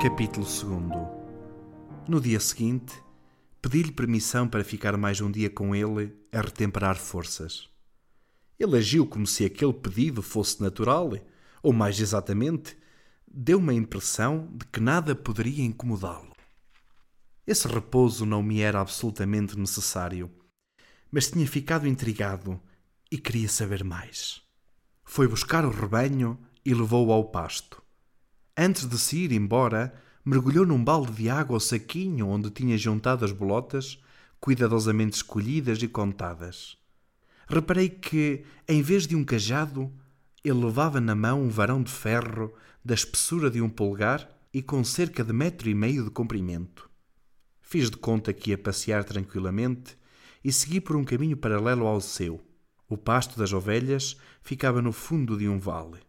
Capítulo 2 No dia seguinte, pedi-lhe permissão para ficar mais um dia com ele a retemperar forças. Ele agiu como se aquele pedido fosse natural, ou mais exatamente, deu-me a impressão de que nada poderia incomodá-lo. Esse repouso não me era absolutamente necessário, mas tinha ficado intrigado e queria saber mais. Foi buscar o rebanho e levou-o ao pasto. Antes de se ir embora, mergulhou num balde de água ao saquinho onde tinha juntado as bolotas, cuidadosamente escolhidas e contadas. Reparei que, em vez de um cajado, ele levava na mão um varão de ferro da espessura de um polegar e com cerca de metro e meio de comprimento. Fiz de conta que ia passear tranquilamente e segui por um caminho paralelo ao seu. O pasto das ovelhas ficava no fundo de um vale.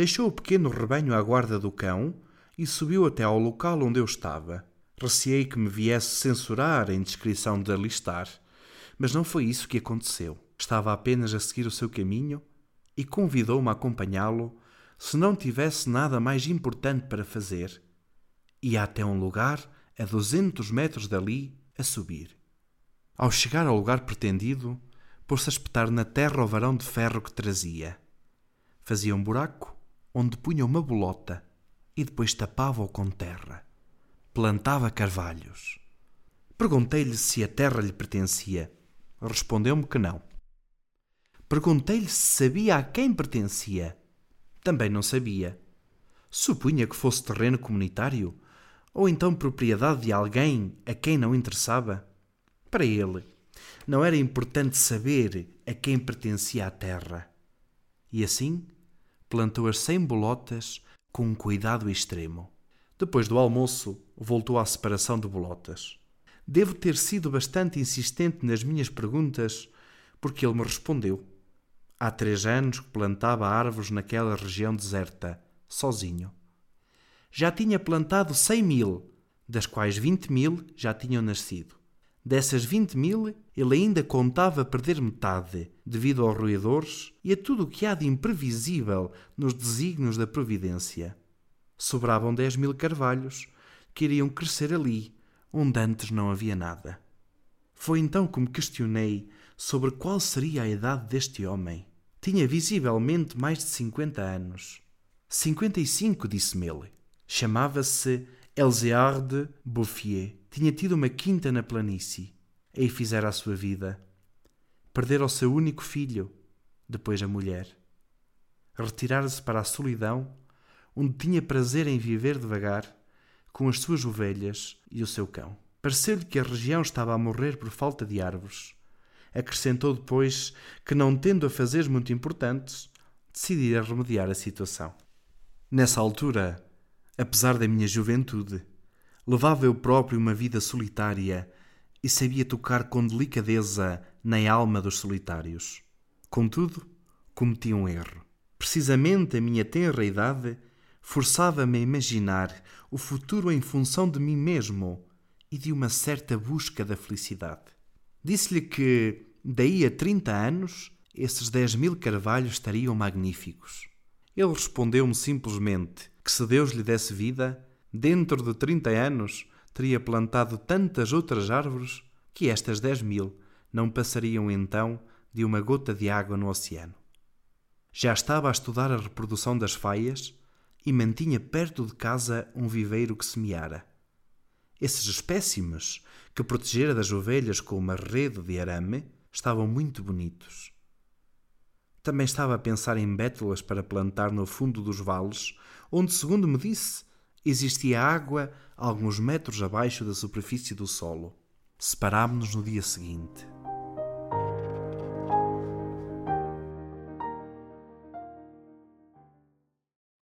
Deixou o pequeno rebanho à guarda do cão e subiu até ao local onde eu estava. Receei que me viesse censurar a indiscrição de alistar, mas não foi isso que aconteceu. Estava apenas a seguir o seu caminho e convidou-me a acompanhá-lo se não tivesse nada mais importante para fazer. Ia até um lugar a duzentos metros dali a subir. Ao chegar ao lugar pretendido, pôs-se a espetar na terra o varão de ferro que trazia. Fazia um buraco onde punha uma bolota e depois tapava-o com terra. Plantava carvalhos. Perguntei-lhe se a terra lhe pertencia. Respondeu-me que não. Perguntei-lhe se sabia a quem pertencia. Também não sabia. Supunha que fosse terreno comunitário ou então propriedade de alguém a quem não interessava. Para ele, não era importante saber a quem pertencia a terra. E assim, plantou as cem bolotas com um cuidado extremo. Depois do almoço, voltou à separação de bolotas. Devo ter sido bastante insistente nas minhas perguntas, porque ele me respondeu. Há três anos que plantava árvores naquela região deserta, sozinho. Já tinha plantado cem mil, das quais vinte mil já tinham nascido. Dessas 20 mil, ele ainda contava perder metade, devido aos roedores e a tudo o que há de imprevisível nos desígnios da providência. Sobravam 10 mil carvalhos, que iriam crescer ali, onde antes não havia nada. Foi então que me questionei sobre qual seria a idade deste homem. Tinha visivelmente mais de 50 anos. 55, disse-me ele. Chamava-se Elzeard Bouffier tinha tido uma quinta na planície. Aí fizera a sua vida. Perdera o seu único filho, depois a mulher. Retirara-se para a solidão, onde tinha prazer em viver devagar, com as suas ovelhas e o seu cão. Pareceu-lhe que a região estava a morrer por falta de árvores. Acrescentou depois que, não tendo a fazer muito importantes, decidira remediar a situação. Nessa altura, apesar da minha juventude, levava eu próprio uma vida solitária e sabia tocar com delicadeza na alma dos solitários. Contudo, cometi um erro. Precisamente a minha tenra idade forçava-me a imaginar o futuro em função de mim mesmo e de uma certa busca da felicidade. Disse-lhe que, daí a trinta anos, esses dez mil carvalhos estariam magníficos. Ele respondeu-me simplesmente que se Deus lhe desse vida, dentro de trinta anos, teria plantado tantas outras árvores que estas dez mil não passariam então de uma gota de água no oceano. Já estava a estudar a reprodução das faias e mantinha perto de casa um viveiro que semeara. Esses espécimes, que protegera das ovelhas com uma rede de arame, estavam muito bonitos. Também estava a pensar em bétulas para plantar no fundo dos vales, onde, segundo me disse, existia água alguns metros abaixo da superfície do solo. Separámos-nos no dia seguinte.